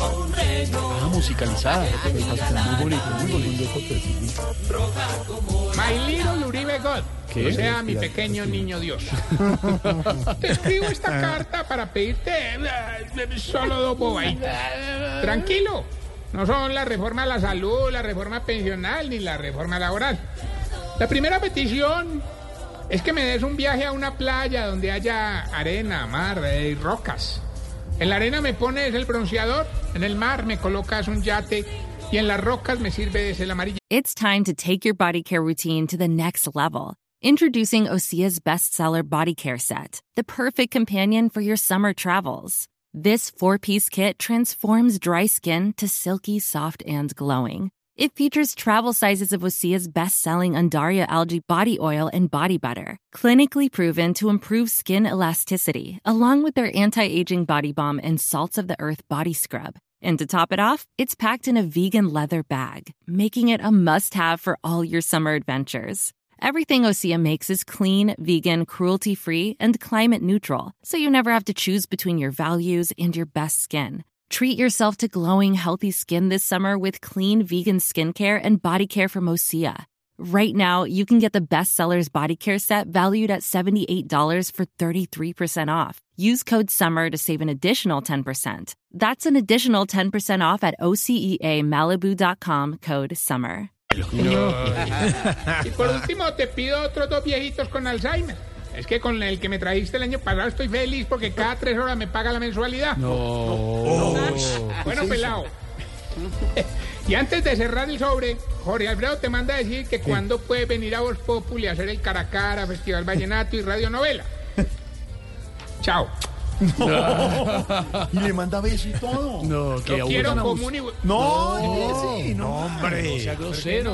Ah, musicalizada. Muy bonito, muy bonito. My little Uribe God. ¿Qué? O sea, mi pequeño niño Dios. Te escribo esta carta para pedirte eh, solo dos bobaditas. Tranquilo. No son la reforma a la salud, la reforma pensional ni la reforma laboral. La primera petición es que me des un viaje a una playa donde haya arena, mar eh, y rocas. En la arena me pones el bronceador, en el mar me colocas un yate y en las rocas me sirves el amarillo. It's time to take your body care routine to the next level. Introducing Osea's bestseller body care set, the perfect companion for your summer travels. This four piece kit transforms dry skin to silky, soft, and glowing. It features travel sizes of Osea's best selling Undaria algae body oil and body butter, clinically proven to improve skin elasticity, along with their anti aging body balm and salts of the earth body scrub. And to top it off, it's packed in a vegan leather bag, making it a must have for all your summer adventures. Everything Osea makes is clean, vegan, cruelty free, and climate neutral, so you never have to choose between your values and your best skin. Treat yourself to glowing, healthy skin this summer with clean vegan skincare and body care from Osea. Right now, you can get the bestsellers body care set valued at $78 for 33% off. Use code SUMMER to save an additional 10%. That's an additional 10% off at OseaMalibu.com code SUMMER. Y por último, te pido otros dos viejitos con Alzheimer. Es que con el que me trajiste el año pasado estoy feliz porque cada tres horas me paga la mensualidad. No. Bueno, pelado. Y antes de cerrar el sobre, Jorge Alfredo te manda a decir que cuando puedes venir a Voz Populi a hacer el cara a cara, Festival Vallenato y radionovela. Chao. Y le manda beso y todo. No, que Lo quiero común y... No, no, no, hombre. No sea grosero.